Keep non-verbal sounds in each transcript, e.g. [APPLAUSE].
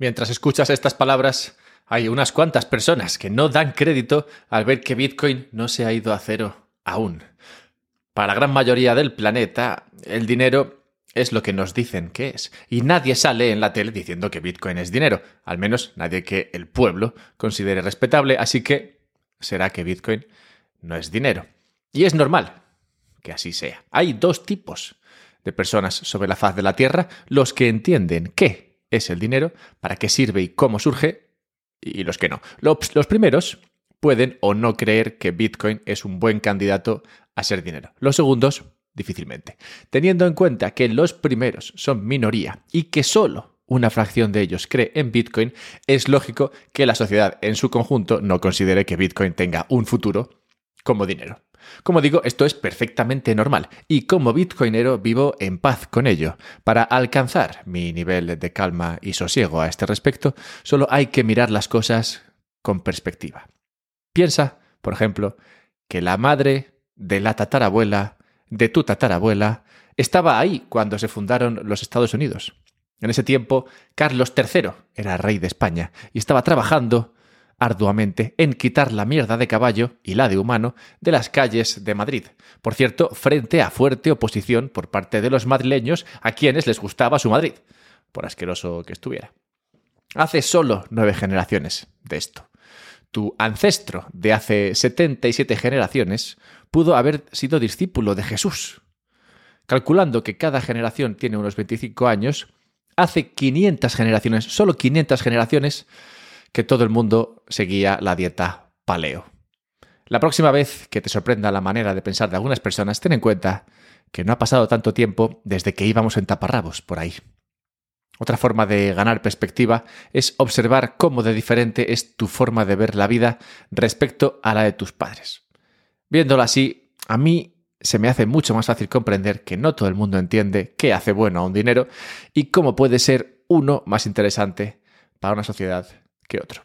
Mientras escuchas estas palabras, hay unas cuantas personas que no dan crédito al ver que Bitcoin no se ha ido a cero aún. Para la gran mayoría del planeta, el dinero es lo que nos dicen que es. Y nadie sale en la tele diciendo que Bitcoin es dinero. Al menos nadie que el pueblo considere respetable. Así que será que Bitcoin no es dinero. Y es normal que así sea. Hay dos tipos de personas sobre la faz de la Tierra. Los que entienden qué es el dinero, para qué sirve y cómo surge. Y los que no. Los, primeros pueden o no creer que Bitcoin es un buen candidato a ser dinero. Los segundos difícilmente. Teniendo en cuenta que los primeros son minoría y que solo una fracción de ellos cree en Bitcoin, es lógico que la sociedad en su conjunto no considere que Bitcoin tenga un futuro como dinero. Como digo, esto es perfectamente normal y como bitcoinero vivo en paz con ello. Para alcanzar mi nivel de calma y sosiego a este respecto, solo hay que mirar las cosas con perspectiva. Piensa, por ejemplo, que la madre de la tatarabuela de tu tatarabuela, estaba ahí cuando se fundaron los Estados Unidos. En ese tiempo, Carlos III era rey de España y estaba trabajando arduamente en quitar la mierda de caballo y la de humano de las calles de Madrid. Por cierto, frente a fuerte oposición por parte de los madrileños a quienes les gustaba su Madrid, por asqueroso que estuviera. Hace solo nueve generaciones de esto. Tu ancestro de hace 77 generaciones pudo haber sido discípulo de Jesús. Calculando que cada generación tiene unos 25 años, hace 500 generaciones, solo 500 generaciones, que todo el mundo seguía la dieta paleo. La próxima vez que te sorprenda la manera de pensar de algunas personas, ten en cuenta que no ha pasado tanto tiempo desde que íbamos en taparrabos por ahí. Otra forma de ganar perspectiva es observar cómo de diferente es tu forma de ver la vida respecto a la de tus padres. Viéndolo así, a mí se me hace mucho más fácil comprender que no todo el mundo entiende qué hace bueno a un dinero y cómo puede ser uno más interesante para una sociedad que otro.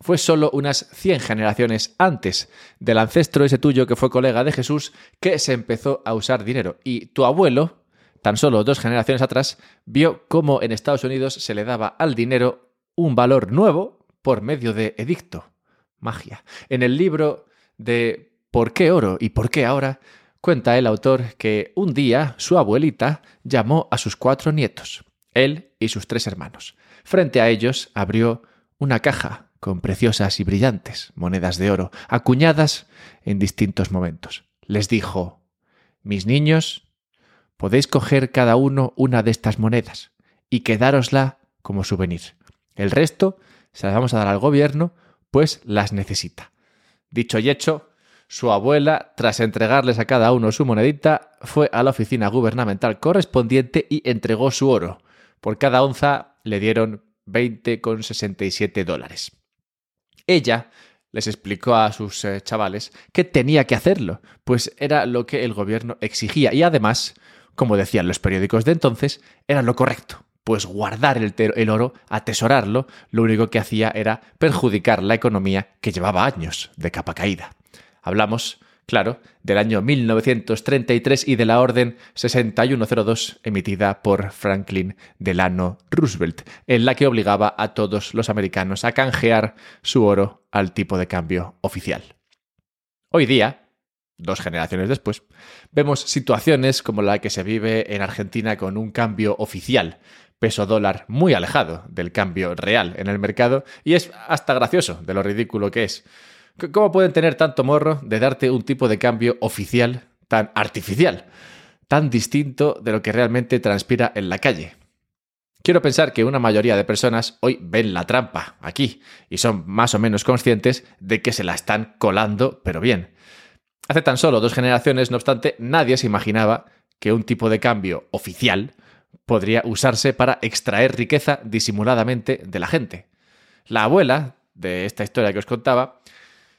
Fue solo unas 100 generaciones antes del ancestro ese tuyo que fue colega de Jesús que se empezó a usar dinero. Y tu abuelo, tan solo dos generaciones atrás, vio cómo en Estados Unidos se le daba al dinero un valor nuevo por medio de edicto. Magia. En el libro de ¿Por qué oro y por qué ahora? Cuenta el autor que un día su abuelita llamó a sus cuatro nietos, él y sus tres hermanos. Frente a ellos abrió una caja con preciosas y brillantes monedas de oro, acuñadas en distintos momentos. Les dijo, Mis niños, podéis coger cada uno una de estas monedas y quedárosla como souvenir. El resto se las vamos a dar al gobierno, pues las necesita. Dicho y hecho, su abuela, tras entregarles a cada uno su monedita, fue a la oficina gubernamental correspondiente y entregó su oro. Por cada onza le dieron 20,67 dólares. Ella les explicó a sus eh, chavales que tenía que hacerlo, pues era lo que el gobierno exigía y además, como decían los periódicos de entonces, era lo correcto, pues guardar el, el, oro, atesorarlo, lo único que hacía era perjudicar la economía que llevaba años de capa caída. Hablamos, claro, del año 1933 y de la Orden 6102 emitida por Franklin Delano Roosevelt, en la que obligaba a todos los americanos a canjear su oro al tipo de cambio oficial. Hoy día, dos generaciones después, vemos situaciones como la que se vive en Argentina con un cambio oficial, peso dólar muy alejado del cambio real en el mercado, y es hasta gracioso de lo ridículo que es. ¿Cómo pueden tener tanto morro de darte un tipo de cambio oficial tan artificial, tan distinto de lo que realmente transpira en la calle? Quiero pensar que una mayoría de personas hoy ven la trampa aquí y son más o menos conscientes de que se la están colando, pero bien. Hace tan solo dos generaciones, no obstante, nadie se imaginaba que un tipo de cambio oficial podría usarse para extraer riqueza disimuladamente de la gente. La abuela de esta historia que os contaba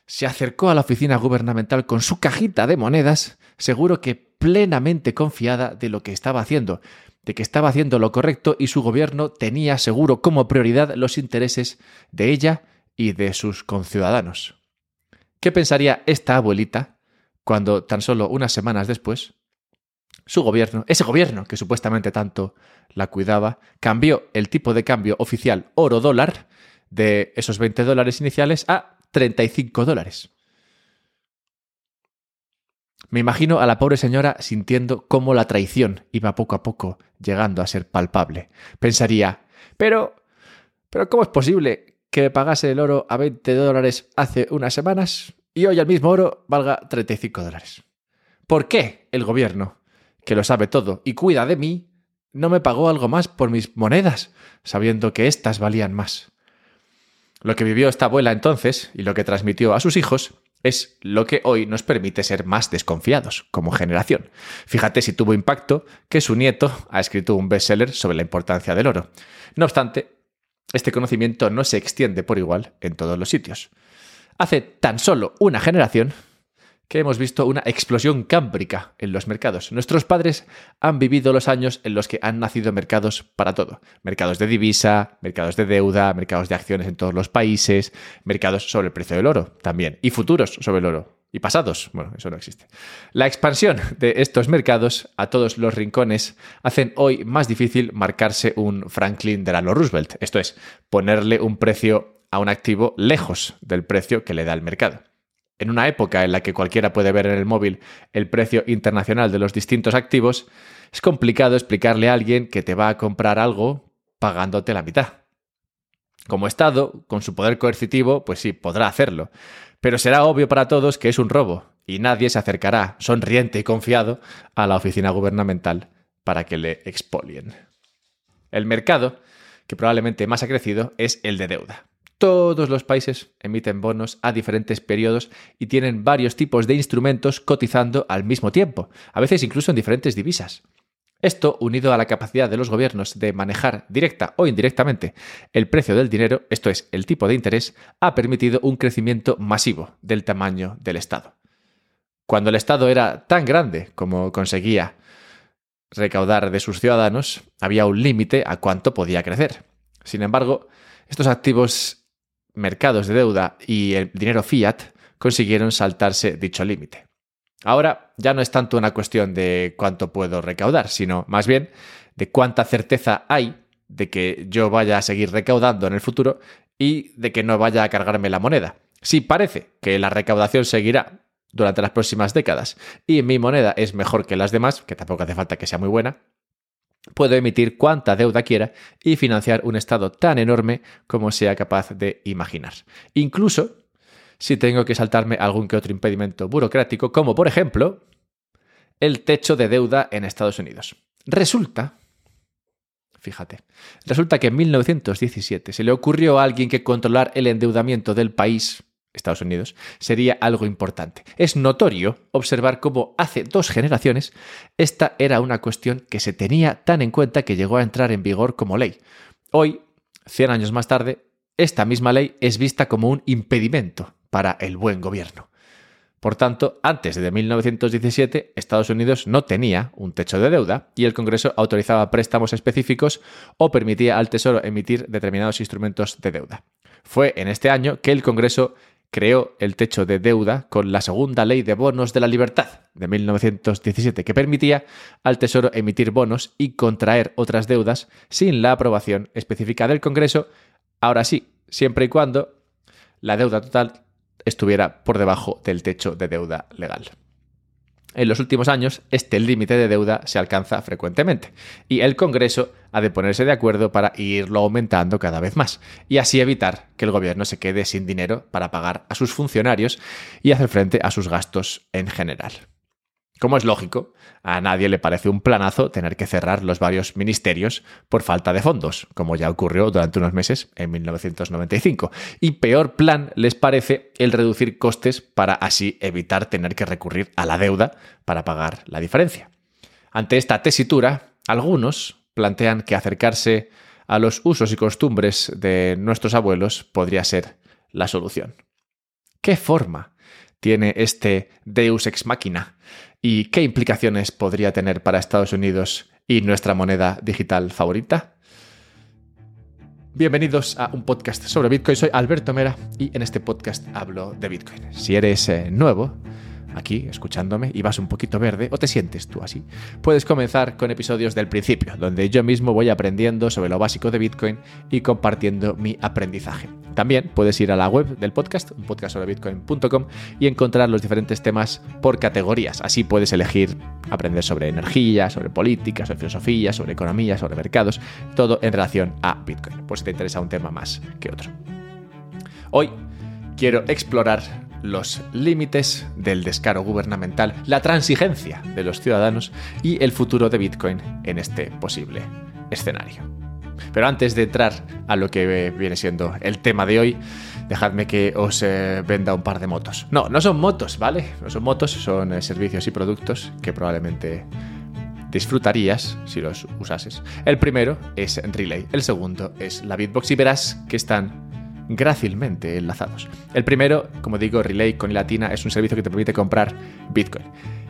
se acercó a la oficina gubernamental con su cajita de monedas, seguro que plenamente confiada de lo que estaba haciendo, de que estaba haciendo lo correcto y su gobierno tenía seguro como prioridad los intereses de ella y de sus conciudadanos. ¿Qué pensaría esta abuelita cuando tan solo unas semanas después su gobierno, ese gobierno que supuestamente tanto la cuidaba, cambió el tipo de cambio oficial oro-dólar de esos 20 dólares iniciales a 35 dólares. Me imagino a la pobre señora sintiendo cómo la traición iba poco a poco llegando a ser palpable. Pensaría, pero, pero ¿cómo es posible que me pagase el oro a 20 dólares hace unas semanas y hoy el mismo oro valga 35 dólares? ¿Por qué el gobierno, que lo sabe todo y cuida de mí, no me pagó algo más por mis monedas, sabiendo que éstas valían más? Lo que vivió esta abuela entonces y lo que transmitió a sus hijos es lo que hoy nos permite ser más desconfiados como generación. Fíjate si tuvo impacto que su nieto ha escrito un bestseller sobre la importancia del oro. No obstante, este conocimiento no se extiende por igual en todos los sitios. Hace tan solo una generación que hemos visto una explosión cámbrica en los mercados. Nuestros padres han vivido los años en los que han nacido mercados para todo. Mercados de divisa, mercados de deuda, mercados de acciones en todos los países, mercados sobre el precio del oro también, y futuros sobre el oro. Y pasados, bueno, eso no existe. La expansión de estos mercados a todos los rincones hacen hoy más difícil marcarse un Franklin Delano Roosevelt, esto es, ponerle un precio a un activo lejos del precio que le da el mercado. En una época en la que cualquiera puede ver en el móvil el precio internacional de los distintos activos, es complicado explicarle a alguien que te va a comprar algo pagándote la mitad. Como Estado, con su poder coercitivo, pues sí, podrá hacerlo. Pero será obvio para todos que es un robo, y nadie se acercará, sonriente y confiado, a la oficina gubernamental para que le expolien. El mercado, que probablemente más ha crecido, es el de deuda. Todos los países emiten bonos a diferentes periodos y tienen varios tipos de instrumentos cotizando al mismo tiempo, a veces incluso en diferentes divisas. Esto, unido a la capacidad de los gobiernos de manejar directa o indirectamente el precio del dinero, esto es, el tipo de interés, ha permitido un crecimiento masivo del tamaño del Estado. Cuando el Estado era tan grande como conseguía recaudar de sus ciudadanos, había un límite a cuánto podía crecer. Sin embargo, estos activos mercados de deuda y el dinero fiat consiguieron saltarse dicho límite. Ahora ya no es tanto una cuestión de cuánto puedo recaudar, sino más bien de cuánta certeza hay de que yo vaya a seguir recaudando en el futuro y de que no vaya a cargarme la moneda. Si parece que la recaudación seguirá durante las próximas décadas y mi moneda es mejor que las demás, que tampoco hace falta que sea muy buena, puedo emitir cuanta deuda quiera y financiar un Estado tan enorme como sea capaz de imaginar. Incluso si tengo que saltarme algún que otro impedimento burocrático, como por ejemplo el techo de deuda en Estados Unidos. Resulta, fíjate, resulta que en 1917 se le ocurrió a alguien que controlar el endeudamiento del país Estados Unidos, sería algo importante. Es notorio observar cómo hace dos generaciones esta era una cuestión que se tenía tan en cuenta que llegó a entrar en vigor como ley. Hoy, 100 años más tarde, esta misma ley es vista como un impedimento para el buen gobierno. Por tanto, antes de 1917, Estados Unidos no tenía un techo de deuda y el Congreso autorizaba préstamos específicos o permitía al Tesoro emitir determinados instrumentos de deuda. Fue en este año que el Congreso creó el techo de deuda con la segunda ley de bonos de la libertad de 1917, que permitía al Tesoro emitir bonos y contraer otras deudas sin la aprobación específica del Congreso, ahora sí, siempre y cuando la deuda total estuviera por debajo del techo de deuda legal. En los últimos años, este límite de deuda se alcanza frecuentemente y el Congreso ha de ponerse de acuerdo para irlo aumentando cada vez más y así evitar que el gobierno se quede sin dinero para pagar a sus funcionarios y hacer frente a sus gastos en general. Como es lógico, a nadie le parece un planazo tener que cerrar los varios ministerios por falta de fondos, como ya ocurrió durante unos meses en 1995. Y peor plan les parece el reducir costes para así evitar tener que recurrir a la deuda para pagar la diferencia. Ante esta tesitura, algunos plantean que acercarse a los usos y costumbres de nuestros abuelos podría ser la solución. ¿Qué forma tiene este Deus ex machina y qué implicaciones podría tener para Estados Unidos y nuestra moneda digital favorita. Bienvenidos a un podcast sobre Bitcoin. Soy Alberto Mera y en este podcast hablo de Bitcoin. Si eres eh, nuevo, aquí escuchándome y vas un poquito verde o te sientes tú así, puedes comenzar con episodios del principio, donde yo mismo voy aprendiendo sobre lo básico de Bitcoin y compartiendo mi aprendizaje. También puedes ir a la web del podcast, un podcast sobre bitcoin.com, y encontrar los diferentes temas por categorías. Así puedes elegir aprender sobre energía, sobre política, sobre filosofía, sobre economía, sobre mercados, todo en relación a Bitcoin, por si te interesa un tema más que otro. Hoy quiero explorar los límites del descaro gubernamental, la transigencia de los ciudadanos y el futuro de Bitcoin en este posible escenario. Pero antes de entrar a lo que viene siendo el tema de hoy, dejadme que os eh, venda un par de motos. No, no son motos, ¿vale? No son motos, son eh, servicios y productos que probablemente disfrutarías si los usases. El primero es Relay, el segundo es la Bitbox y verás que están grácilmente enlazados. El primero, como digo, Relay con latina es un servicio que te permite comprar Bitcoin.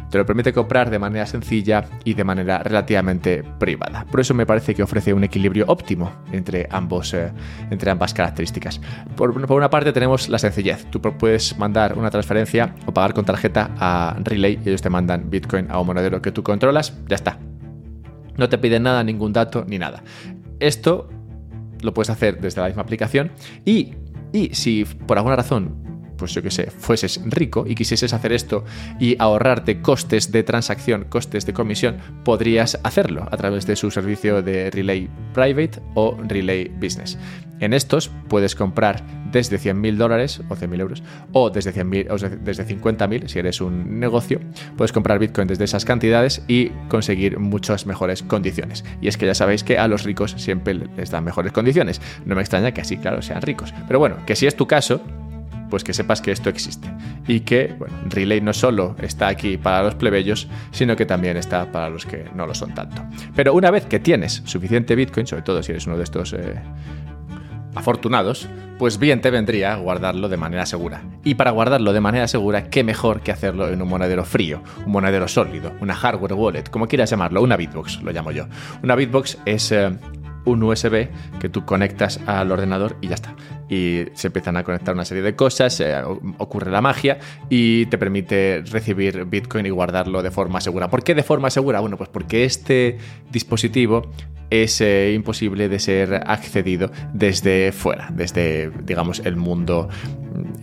Te lo permite comprar de manera sencilla y de manera relativamente privada. Por eso me parece que ofrece un equilibrio óptimo entre, ambos, eh, entre ambas características. Por, por, una parte tenemos la sencillez. Tú puedes mandar una transferencia o pagar con tarjeta a Relay y ellos te mandan Bitcoin a un monedero que tú controlas. Ya está. No te piden nada, ningún dato ni nada. Esto lo puedes hacer desde la misma aplicación. Y, y si por alguna razón pues yo que sé, fueses rico y quisieses hacer esto y ahorrarte costes de transacción, costes de comisión, podrías hacerlo a través de su servicio de Relay Private o Relay Business. En estos puedes comprar desde 100.000 dólares o 100.000 euros o desde, 100 o desde 50.000 si eres un negocio, puedes comprar Bitcoin desde esas cantidades y conseguir muchas mejores condiciones. Y es que ya sabéis que a los ricos siempre les dan mejores condiciones. No me extraña que así, claro, sean ricos. Pero bueno, que si es tu caso, pues que sepas que esto existe y que bueno, Relay no solo está aquí para los plebeyos, sino que también está para los que no lo son tanto. Pero una vez que tienes suficiente Bitcoin, sobre todo si eres uno de estos eh, afortunados, pues bien te vendría guardarlo de manera segura. Y para guardarlo de manera segura, qué mejor que hacerlo en un monedero frío, un monedero sólido, una hardware wallet, como quieras llamarlo, una Bitbox, lo llamo yo. Una Bitbox es eh, un USB que tú conectas al ordenador y ya está. Y se empiezan a conectar una serie de cosas, eh, ocurre la magia y te permite recibir Bitcoin y guardarlo de forma segura. ¿Por qué de forma segura? Bueno, pues porque este dispositivo es eh, imposible de ser accedido desde fuera, desde, digamos, el mundo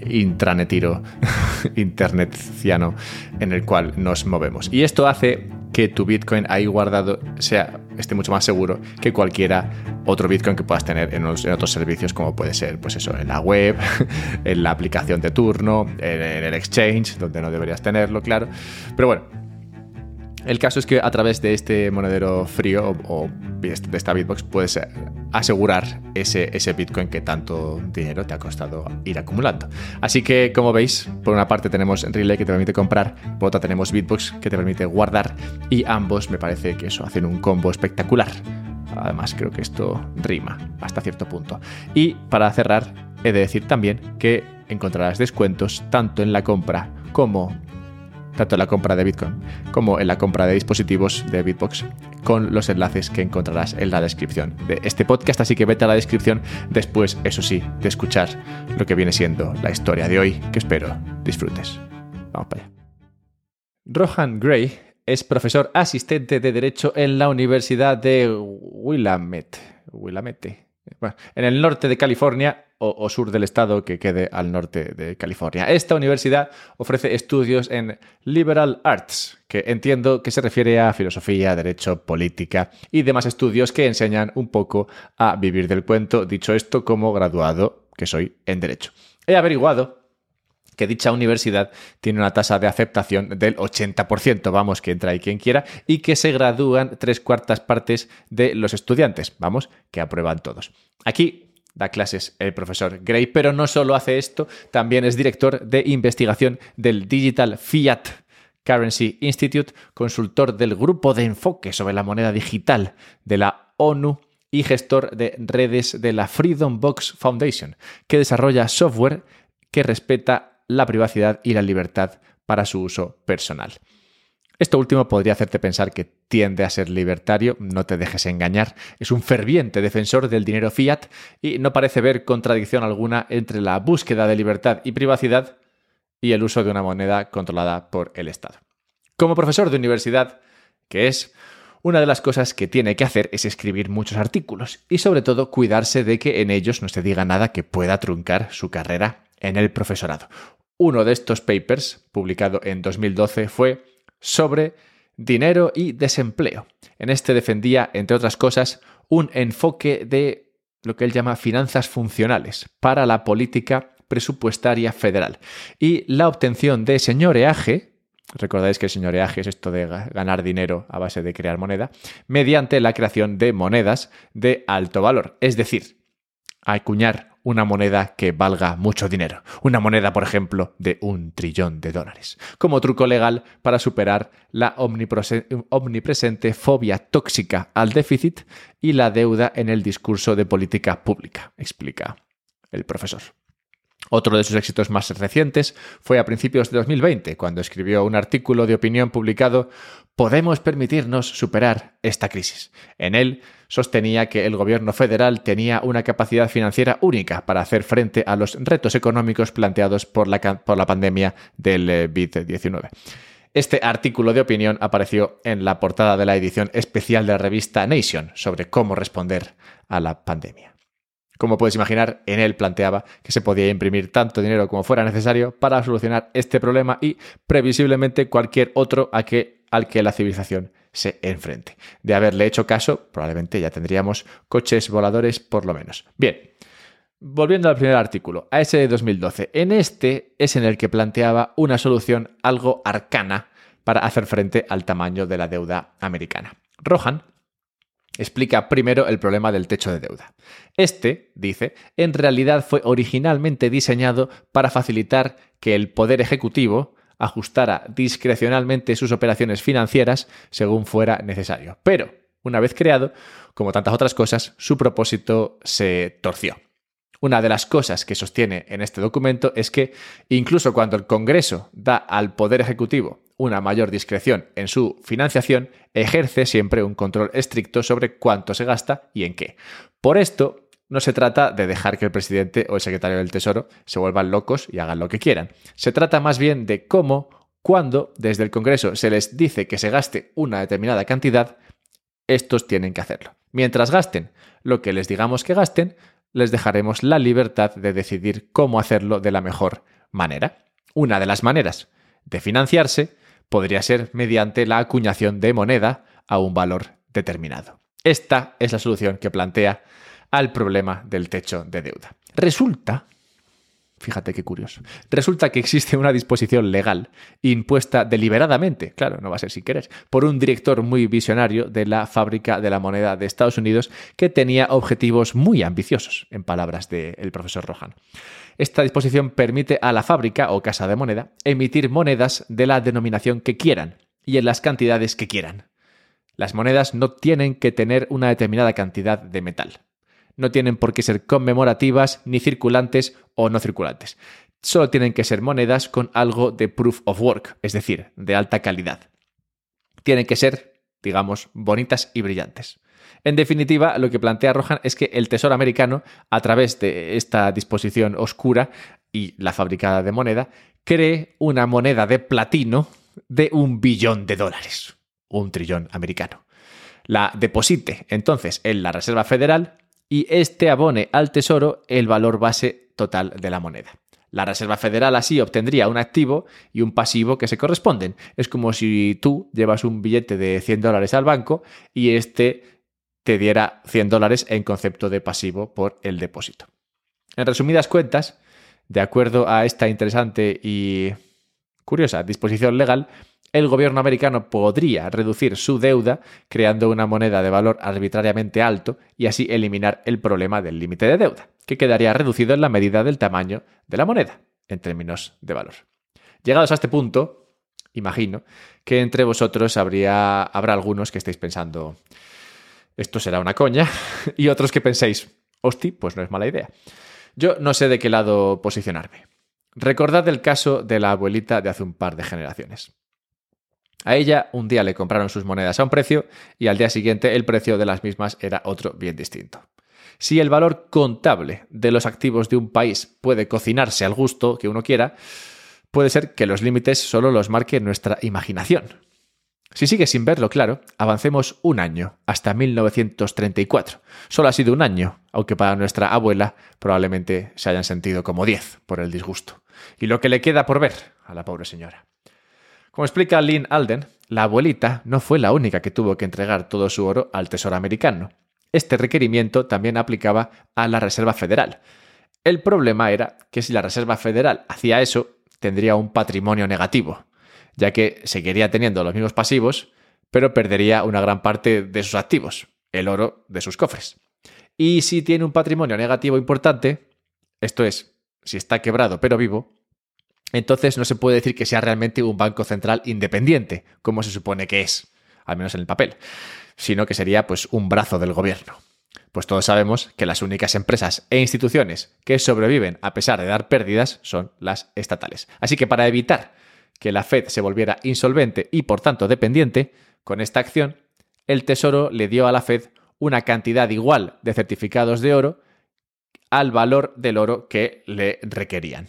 intranetiro, [LAUGHS] internetciano en el cual nos movemos. Y esto hace que tu Bitcoin ahí guardado sea, esté mucho más seguro que cualquiera otro Bitcoin que puedas tener en, otros servicios como puede ser, pues eso, en la web, [LAUGHS] en la aplicación de turno, en, en el exchange, donde no deberías tenerlo, claro. Pero bueno, el caso es que a través de este monedero frío o, de esta Bitbox puedes asegurar ese, ese Bitcoin que tanto dinero te ha costado ir acumulando. Así que, como veis, por una parte tenemos Relay que te permite comprar, por otra tenemos Bitbox que te permite guardar y ambos me parece que eso hacen un combo espectacular. Además, creo que esto rima hasta cierto punto. Y para cerrar, he de decir también que encontrarás descuentos tanto en la compra como tanto en la compra de Bitcoin como en la compra de dispositivos de Bitbox, con los enlaces que encontrarás en la descripción de este podcast. Así que vete a la descripción después, eso sí, de escuchar lo que viene siendo la historia de hoy, que espero disfrutes. Vamos para allá. Rohan Gray es profesor asistente de Derecho en la Universidad de Willamette. Willamette. En el norte de California o, sur del estado que quede al norte de California. Esta universidad ofrece estudios en liberal arts, que entiendo que se refiere a filosofía, derecho, política y demás estudios que enseñan un poco a vivir del cuento, dicho esto como graduado que soy en derecho. He averiguado que dicha universidad tiene una tasa de aceptación del 80%, vamos, que entra ahí quien quiera, y que se gradúan tres cuartas partes de los estudiantes, vamos, que aprueban todos. Aquí da clases el profesor Gray, pero no solo hace esto, también es director de investigación del Digital Fiat Currency Institute, consultor del grupo de enfoque sobre la moneda digital de la ONU y gestor de redes de la Freedom Box Foundation, que desarrolla software que respeta la privacidad y la libertad para su uso personal. Esto último podría hacerte pensar que tiende a ser libertario, no te dejes engañar, es un ferviente defensor del dinero fiat y no parece ver contradicción alguna entre la búsqueda de libertad y privacidad y el uso de una moneda controlada por el Estado. Como profesor de universidad, que es, una de las cosas que tiene que hacer es escribir muchos artículos y sobre todo cuidarse de que en ellos no se diga nada que pueda truncar su carrera en el profesorado. Uno de estos papers, publicado en 2012, fue sobre dinero y desempleo. En este defendía, entre otras cosas, un enfoque de lo que él llama finanzas funcionales para la política presupuestaria federal y la obtención de señoreaje, recordáis que el señoreaje es esto de ganar dinero a base de crear moneda, mediante la creación de monedas de alto valor, es decir, acuñar una moneda que valga mucho dinero. Una moneda, por ejemplo, de un trillón de dólares. Como truco legal para superar la omnipresente fobia tóxica al déficit y la deuda en el discurso de política pública, explica el profesor. Otro de sus éxitos más recientes fue a principios de 2020, cuando escribió un artículo de opinión publicado Podemos permitirnos superar esta crisis. En él sostenía que el gobierno federal tenía una capacidad financiera única para hacer frente a los retos económicos planteados por la, pandemia del COVID-19. Eh, este artículo de opinión apareció en la portada de la edición especial de la revista Nation sobre cómo responder a la pandemia. Como puedes imaginar, en él planteaba que se podía imprimir tanto dinero como fuera necesario para solucionar este problema y previsiblemente cualquier otro al que la civilización se enfrente. De haberle hecho caso, probablemente ya tendríamos coches voladores por lo menos. Bien, volviendo al primer artículo, a ese de 2012. En este es en el que planteaba una solución algo arcana para hacer frente al tamaño de la deuda americana. Rohan explica primero el problema del techo de deuda. Este, dice, en realidad fue originalmente diseñado para facilitar que el Poder Ejecutivo ajustara discrecionalmente sus operaciones financieras según fuera necesario. Pero, una vez creado, como tantas otras cosas, su propósito se torció. Una de las cosas que sostiene en este documento es que incluso cuando el Congreso da al Poder Ejecutivo una mayor discreción en su financiación, ejerce siempre un control estricto sobre cuánto se gasta y en qué. Por esto, no se trata de dejar que el presidente o el secretario del Tesoro se vuelvan locos y hagan lo que quieran. Se trata más bien de cómo, cuando desde el Congreso se les dice que se gaste una determinada cantidad, estos tienen que hacerlo. Mientras gasten lo que les digamos que gasten, les dejaremos la libertad de decidir cómo hacerlo de la mejor manera. Una de las maneras de financiarse podría ser mediante la acuñación de moneda a un valor determinado. Esta es la solución que plantea al problema del techo de deuda. Resulta, fíjate qué curioso, resulta que existe una disposición legal impuesta deliberadamente, claro, no va a ser sin querer, por un director muy visionario de la fábrica de la moneda de Estados Unidos que tenía objetivos muy ambiciosos, en palabras del profesor Rohan. Esta disposición permite a la fábrica o casa de moneda emitir monedas de la denominación que quieran y en las cantidades que quieran. Las monedas no tienen que tener una determinada cantidad de metal. No tienen por qué ser conmemorativas, ni circulantes o no circulantes. Solo tienen que ser monedas con algo de proof of work, es decir, de alta calidad. Tienen que ser, digamos, bonitas y brillantes. En definitiva, lo que plantea Rohan es que el Tesoro americano, a través de esta disposición oscura y la fabricada de moneda, cree una moneda de platino de un billón de dólares, un trillón americano. La deposite entonces en la Reserva Federal y este abone al Tesoro el valor base total de la moneda. La Reserva Federal así obtendría un activo y un pasivo que se corresponden. Es como si tú llevas un billete de 100 dólares al banco y este te diera 100 dólares en concepto de pasivo por el depósito. En resumidas cuentas, de acuerdo a esta interesante y curiosa disposición legal, el gobierno americano podría reducir su deuda creando una moneda de valor arbitrariamente alto y así eliminar el problema del límite de deuda, que quedaría reducido en la medida del tamaño de la moneda, en términos de valor. Llegados a este punto, imagino que entre vosotros habrá algunos que estéis pensando, esto será una coña, [LAUGHS] y otros que penséis, hosti, pues no es mala idea. Yo no sé de qué lado posicionarme. Recordad el caso de la abuelita de hace un par de generaciones. A ella un día le compraron sus monedas a un precio y al día siguiente el precio de las mismas era otro bien distinto. Si el valor contable de los activos de un país puede cocinarse al gusto que uno quiera, puede ser que los límites solo los marque nuestra imaginación. Si sigue sin verlo claro, avancemos un año, hasta 1934. Solo ha sido un año, aunque para nuestra abuela probablemente se hayan sentido como diez por el disgusto. Y lo que le queda por ver a la pobre señora. Como explica Lynn Alden, la abuelita no fue la única que tuvo que entregar todo su oro al Tesoro americano. Este requerimiento también aplicaba a la Reserva Federal. El problema era que si la Reserva Federal hacía eso, tendría un patrimonio negativo, ya que seguiría teniendo los mismos pasivos, pero perdería una gran parte de sus activos, el oro de sus cofres. Y si tiene un patrimonio negativo importante, esto es, si está quebrado pero vivo, entonces no se puede decir que sea realmente un banco central independiente, como se supone que es, al menos en el papel, sino que sería pues un brazo del gobierno. Pues todos sabemos que las únicas empresas e instituciones que sobreviven a pesar de dar pérdidas son las estatales. Así que para evitar que la Fed se volviera insolvente y por tanto dependiente, con esta acción, el Tesoro le dio a la Fed una cantidad igual de certificados de oro al valor del oro que le requerían.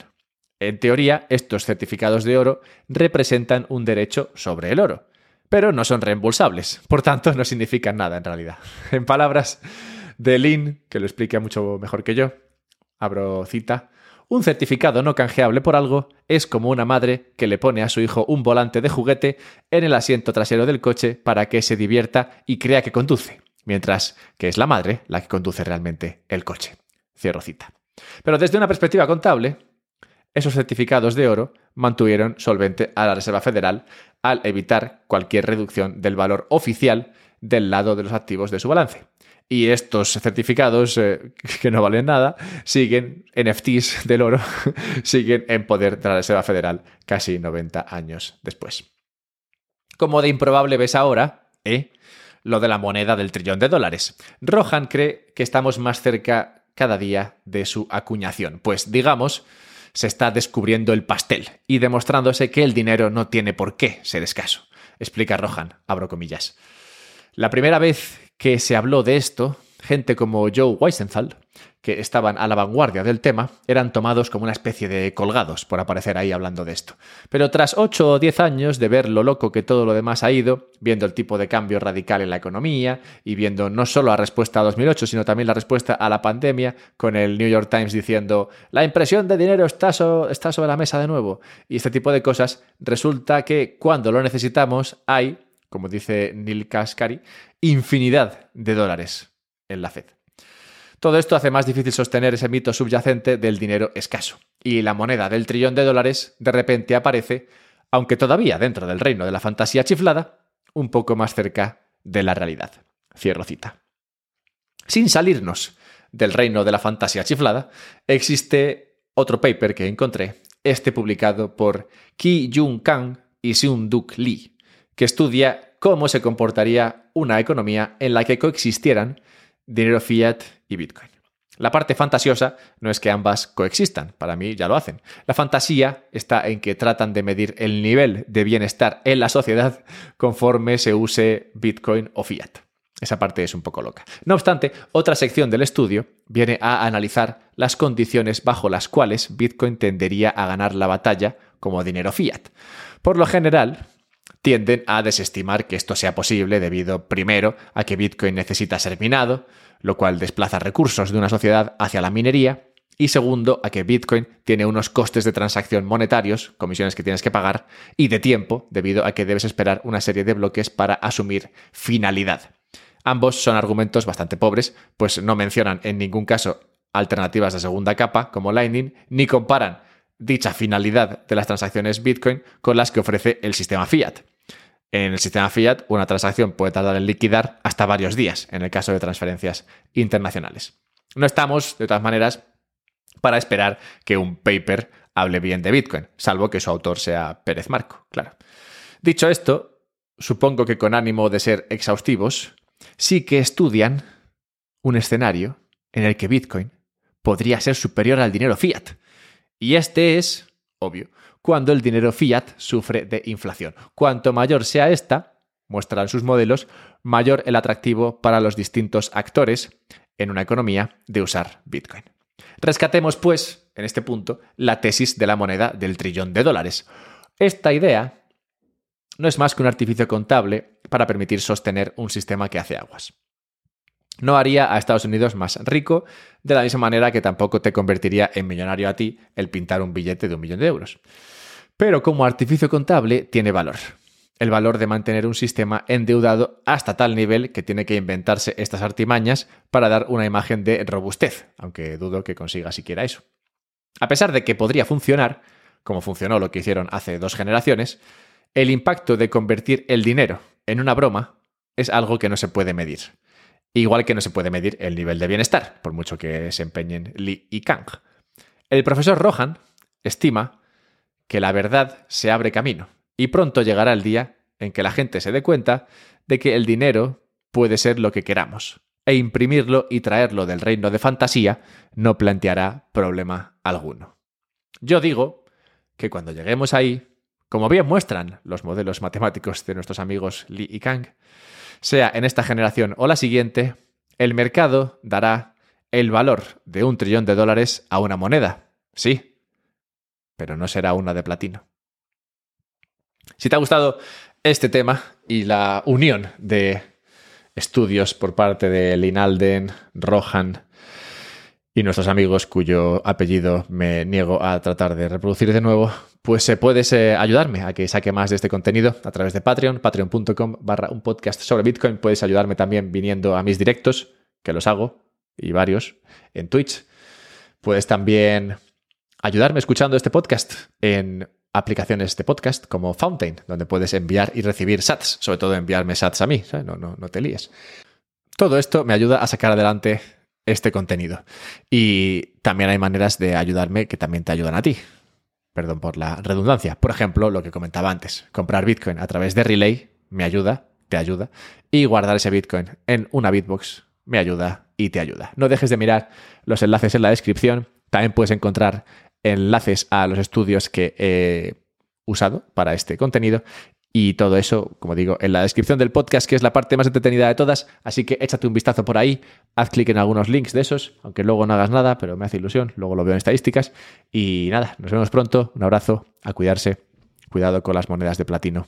En teoría, estos certificados de oro representan un derecho sobre el oro, pero no son reembolsables, por tanto no significan nada en realidad. [LAUGHS] En palabras de Lynn, que lo explica mucho mejor que yo, abro cita, un certificado no canjeable por algo es como una madre que le pone a su hijo un volante de juguete en el asiento trasero del coche para que se divierta y crea que conduce, mientras que es la madre la que conduce realmente el coche. Cierro cita. Pero desde una perspectiva contable, esos certificados de oro mantuvieron solvente a la Reserva Federal al evitar cualquier reducción del valor oficial del lado de los activos de su balance. Y estos certificados, eh, [LAUGHS] que no valen nada, siguen, NFTs del oro, [LAUGHS] siguen en poder de la Reserva Federal casi 90 años después. Como de improbable ves ahora, ¿eh? Lo de la moneda del trillón de dólares. Rohan cree que estamos más cerca cada día de su acuñación. Pues digamos, se está descubriendo el pastel y demostrándose que el dinero no tiene por qué ser escaso. Explica Rohan, abro comillas. La primera vez que se habló de esto, gente como Joe Weisenthal, que estaban a la vanguardia del tema, eran tomados como una especie de colgados por aparecer ahí hablando de esto. Pero tras 8 o 10 años de ver lo loco que todo lo demás ha ido, viendo el tipo de cambio radical en la economía y viendo no solo la respuesta a 2008, sino también la respuesta a la pandemia, con el New York Times diciendo la impresión de dinero está, está sobre la mesa de nuevo, y este tipo de cosas, resulta que cuando lo necesitamos hay como dice Neil Kaskari, infinidad de dólares en la Fed. Todo esto hace más difícil sostener ese mito subyacente del dinero escaso. Y la moneda del trillón de dólares de repente aparece, aunque todavía dentro del reino de la fantasía chiflada, un poco más cerca de la realidad. Cierro cita. Sin salirnos del reino de la fantasía chiflada, existe otro paper que encontré, este publicado por Ki Jung Kang y Seung Duk Lee, que estudia cómo se comportaría una economía en la que coexistieran dinero fiat y Bitcoin. La parte fantasiosa no es que ambas coexistan, para mí ya lo hacen. La fantasía está en que tratan de medir el nivel de bienestar en la sociedad conforme se use Bitcoin o fiat. Esa parte es un poco loca. No obstante, otra sección del estudio viene a analizar las condiciones bajo las cuales Bitcoin tendería a ganar la batalla como dinero fiat. Por lo general, tienden a desestimar que esto sea posible debido, primero, a que Bitcoin necesita ser minado, lo cual desplaza recursos de una sociedad hacia la minería, y segundo, a que Bitcoin tiene unos costes de transacción monetarios, comisiones que tienes que pagar, y de tiempo, debido a que debes esperar una serie de bloques para asumir finalidad. Ambos son argumentos bastante pobres, pues no mencionan en ningún caso alternativas de segunda capa como Lightning, ni comparan dicha finalidad de las transacciones Bitcoin con las que ofrece el sistema fiat. En el sistema fiat, una transacción puede tardar en liquidar hasta varios días en el caso de transferencias internacionales. No estamos, de todas maneras, para esperar que un paper hable bien de Bitcoin, salvo que su autor sea Pérez Marco, claro. Dicho esto, supongo que con ánimo de ser exhaustivos, sí que estudian un escenario en el que Bitcoin podría ser superior al dinero fiat. Y este es, obvio, cuando el dinero fiat sufre de inflación. Cuanto mayor sea esta, muestran sus modelos, mayor el atractivo para los distintos actores en una economía de usar Bitcoin. Rescatemos, pues, en este punto, la tesis de la moneda del trillón de dólares. Esta idea no es más que un artificio contable para permitir sostener un sistema que hace aguas. No haría a Estados Unidos más rico, de la misma manera que tampoco te convertiría en millonario a ti el pintar un billete de un millón de euros. Pero como artificio contable tiene valor. El valor de mantener un sistema endeudado hasta tal nivel que tiene que inventarse estas artimañas para dar una imagen de robustez, aunque dudo que consiga siquiera eso. A pesar de que podría funcionar, como funcionó lo que hicieron hace dos generaciones, el impacto de convertir el dinero en una broma es algo que no se puede medir. Igual que no se puede medir el nivel de bienestar, por mucho que se empeñen Lee y Kang. El profesor Rohan estima que la verdad se abre camino y pronto llegará el día en que la gente se dé cuenta de que el dinero puede ser lo que queramos, e imprimirlo y traerlo del reino de fantasía no planteará problema alguno. Yo digo que cuando lleguemos ahí, como bien muestran los modelos matemáticos de nuestros amigos Lee y Kang, sea en esta generación o la siguiente, el mercado dará el valor de un trillón de dólares a una moneda. Sí, pero no será una de platino. Si te ha gustado este tema y la unión de estudios por parte de Linalden, Rohan y nuestros amigos cuyo apellido me niego a tratar de reproducir de nuevo, pues puedes eh, ayudarme a que saque más de este contenido a través de Patreon, patreon.com barra un podcast sobre Bitcoin. Puedes ayudarme también viniendo a mis directos, que los hago, y varios, en Twitch. Puedes también ayudarme escuchando este podcast en aplicaciones de podcast como Fountain, donde puedes enviar y recibir sats, sobre todo enviarme sats a mí, No, no, no te líes. Todo esto me ayuda a sacar adelante este contenido. Y también hay maneras de ayudarme que también te ayudan a ti. Perdón por la redundancia. Por ejemplo, lo que comentaba antes, comprar Bitcoin a través de Relay me ayuda, te ayuda, y guardar ese Bitcoin en una Bitbox me ayuda y te ayuda. No dejes de mirar los enlaces en la descripción. También puedes encontrar enlaces a los estudios que he usado para este contenido y todo eso, como digo, en la descripción del podcast, que es la parte más entretenida de todas. Así que échate un vistazo por ahí, haz clic en algunos links de esos, aunque luego no hagas nada, pero me hace ilusión, luego lo veo en estadísticas. Y nada, nos vemos pronto, un abrazo, a cuidarse, cuidado con las monedas de platino.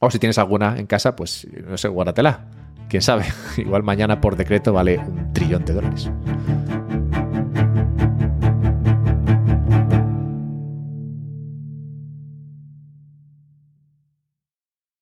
O si tienes alguna en casa, pues no sé, guárdatela. Quién sabe, [LAUGHS] igual mañana por decreto vale un trillón de dólares.